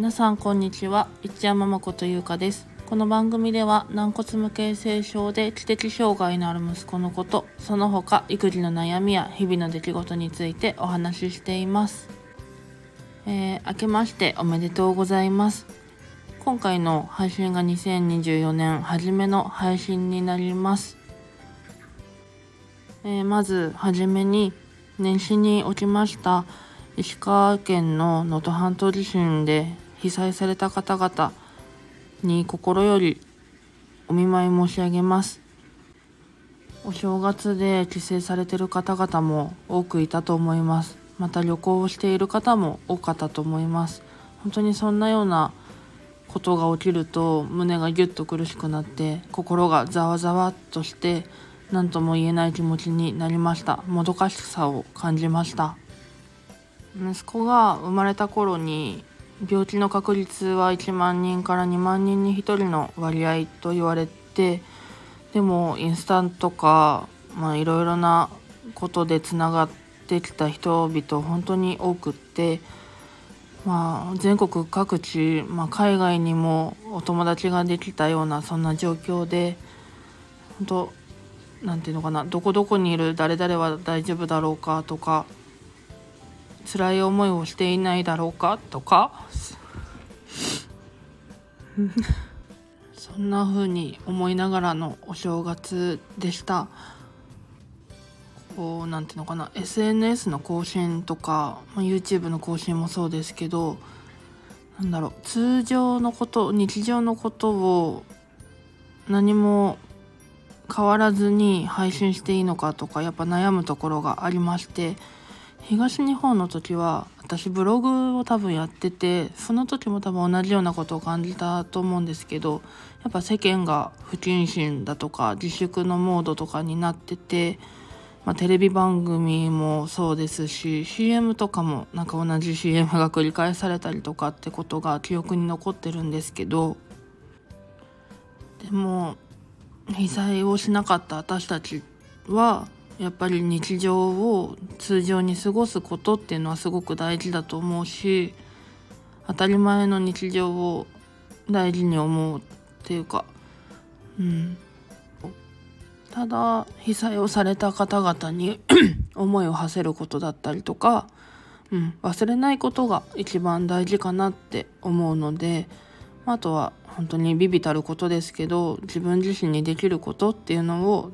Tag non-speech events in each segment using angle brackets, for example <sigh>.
皆さんこんにちは。一山誠優香です。この番組では軟骨無形性症で知的障害のある息子のことその他育児の悩みや日々の出来事についてお話ししています。えー、明けましておめでとうございます。今回の配信が2024年初めの配信になります。えー、まずはじめに年始に起きました石川県の能登半島地震で被災された方々に心よりお見舞い申し上げます。お正月で帰省されてる方々も多くいたと思います。また旅行をしている方も多かったと思います。本当にそんなようなことが起きると胸がギュッと苦しくなって心がざわざわっとして何とも言えない気持ちになりました。もどかしさを感じました。息子が生まれた頃に病気の確率は1万人から2万人に1人の割合と言われてでもインスタントかいろいろなことでつながってきた人々本当に多くって、まあ、全国各地、まあ、海外にもお友達ができたようなそんな状況で本当なんていうのかなどこどこにいる誰々は大丈夫だろうかとか辛い思いをしていないだろうか？とか。<laughs> そんな風に思いながらのお正月でした。こうなんていうのかな。SNS の更新とか、ま、YouTube の更新もそうですけどなんだろう。通常のこと日常のことを何も変わらずに配信していいのかとかやっぱ悩むところがありまして東日本の時は私ブログを多分やっててその時も多分同じようなことを感じたと思うんですけどやっぱ世間が不謹慎だとか自粛のモードとかになってて、まあ、テレビ番組もそうですし CM とかもなんか同じ CM が繰り返されたりとかってことが記憶に残ってるんですけどでも被災をしなかった私たちはやっぱり日常を通常に過ごすことっていうのはすごく大事だと思うし当たり前の日常を大事に思うっていうかうん。ただ被災をされた方々に <coughs> 思いを馳せることだったりとか、うん、忘れないことが一番大事かなって思うのであとは本当にビビたることですけど自分自身にできることっていうのを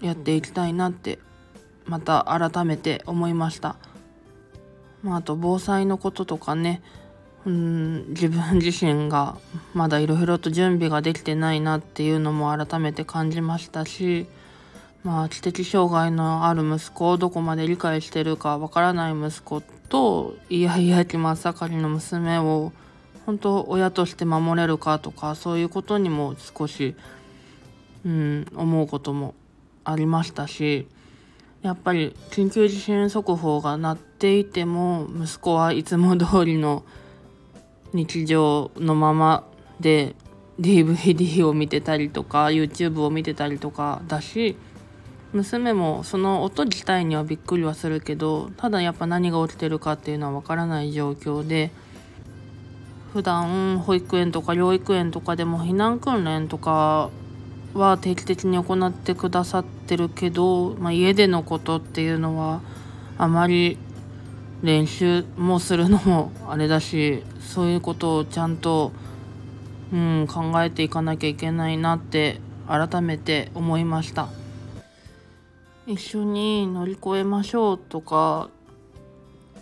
やっていきたいなってまた改めて思いました。まあ、あと防災のこととかねうん自分自身がまだいろいろと準備ができてないなっていうのも改めて感じましたしまあ知的障害のある息子をどこまで理解してるかわからない息子とイヤイヤ期真っ盛りの娘を本当親として守れるかとかそういうことにも少し、うん、思うこともありましたしやっぱり緊急地震速報が鳴っていても息子はいつも通りの日常のままで DVD を見てたりとか YouTube を見てたりとかだし娘もその音自体にはびっくりはするけどただやっぱ何が起きてるかっていうのはわからない状況で普段保育園とか療育園とかでも避難訓練とかは定期的に行ってくださってるけど、まあ、家でのことっていうのはあまり練習もするのもあれだしそういうことをちゃんと、うん、考えていかなきゃいけないなって改めて思いました。一緒に乗り越えましょうとか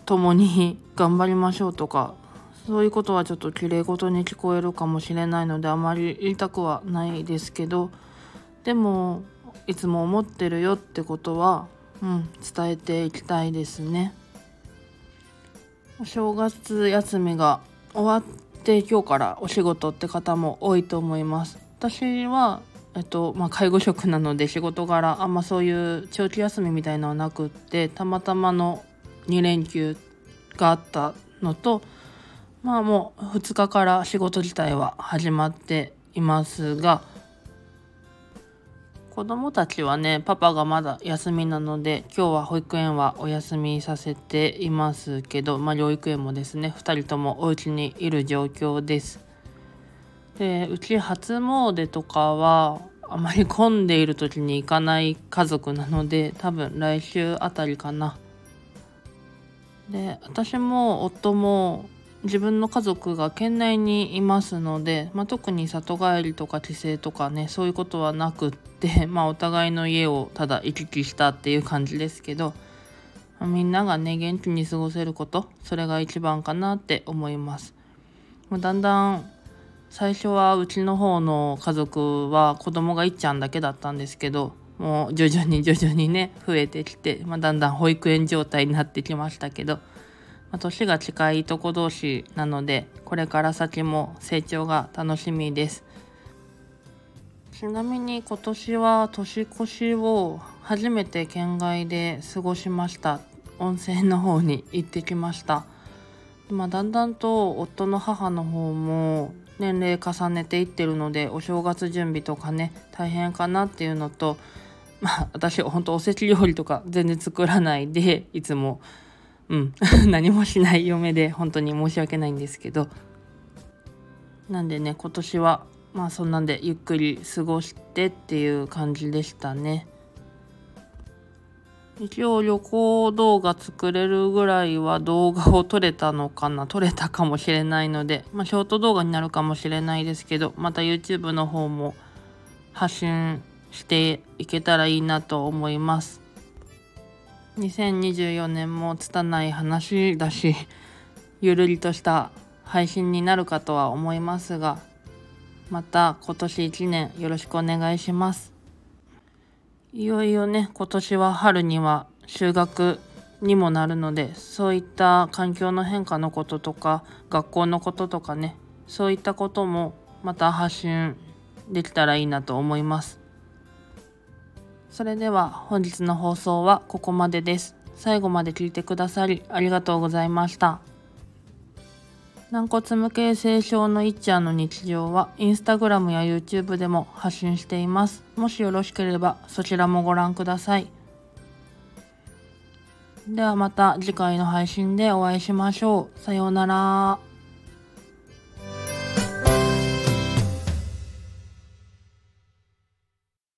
共に頑張りましょうとかそういうことはちょっときれい事に聞こえるかもしれないのであまり言いたくはないですけどでもいつも思ってるよってことは、うん、伝えていきたいですね。お正月休みが終わって今日からお仕事って方も多いと思います。私はえっとまあ、介護職なので仕事柄あんまそういう長期休みみたいのはなくってたまたまの2連休があったのとまあもう2日から仕事自体は始まっていますが子供たちはねパパがまだ休みなので今日は保育園はお休みさせていますけどまあ療育園もですね2人ともお家にいる状況です。でうち初詣とかはあまり混んでいる時に行かない家族なので多分来週あたりかな。で私も夫も自分の家族が県内にいますので、まあ、特に里帰りとか帰省とかねそういうことはなくって、<laughs> まあ、お互いの家をただ行き来したっていう感じですけど、まあ、みんながね元気に過ごせることそれが一番かなって思います。もうだんだん最初はうちの方の家族は子供がいっちゃんだけだったんですけどもう徐々に徐々にね増えてきて、まあ、だんだん保育園状態になってきましたけど。まあ、年が近いとこ同士なのでこれから先も成長が楽しみです。ちなみに今年は年越しを初めて県外で過ごしました。温泉の方に行ってきました。まあ、だんだんと夫の母の方も年齢重ねていってるのでお正月準備とかね大変かなっていうのとまあ私本当おせち料理とか全然作らないでいつもうん。<laughs> 何もしない嫁で本当に申し訳ないんですけど。なんでね今年はまあそんなんでゆっくり過ごしてっていう感じでしたね。一応旅行動画作れるぐらいは動画を撮れたのかな。撮れたかもしれないのでまあショート動画になるかもしれないですけどまた YouTube の方も発信していけたらいいなと思います。2024年も拙い話だしゆるりとした配信になるかとは思いますがまた今年1年よろしくお願いします。いよいよね今年は春には修学にもなるのでそういった環境の変化のこととか学校のこととかねそういったこともまた発信できたらいいなと思います。それでは本日の放送はここまでです。最後まで聞いてくださりありがとうございました。軟骨無形成症のいっちゃんの日常はインスタグラムや YouTube でも発信しています。もしよろしければそちらもご覧ください。ではまた次回の配信でお会いしましょう。さようなら。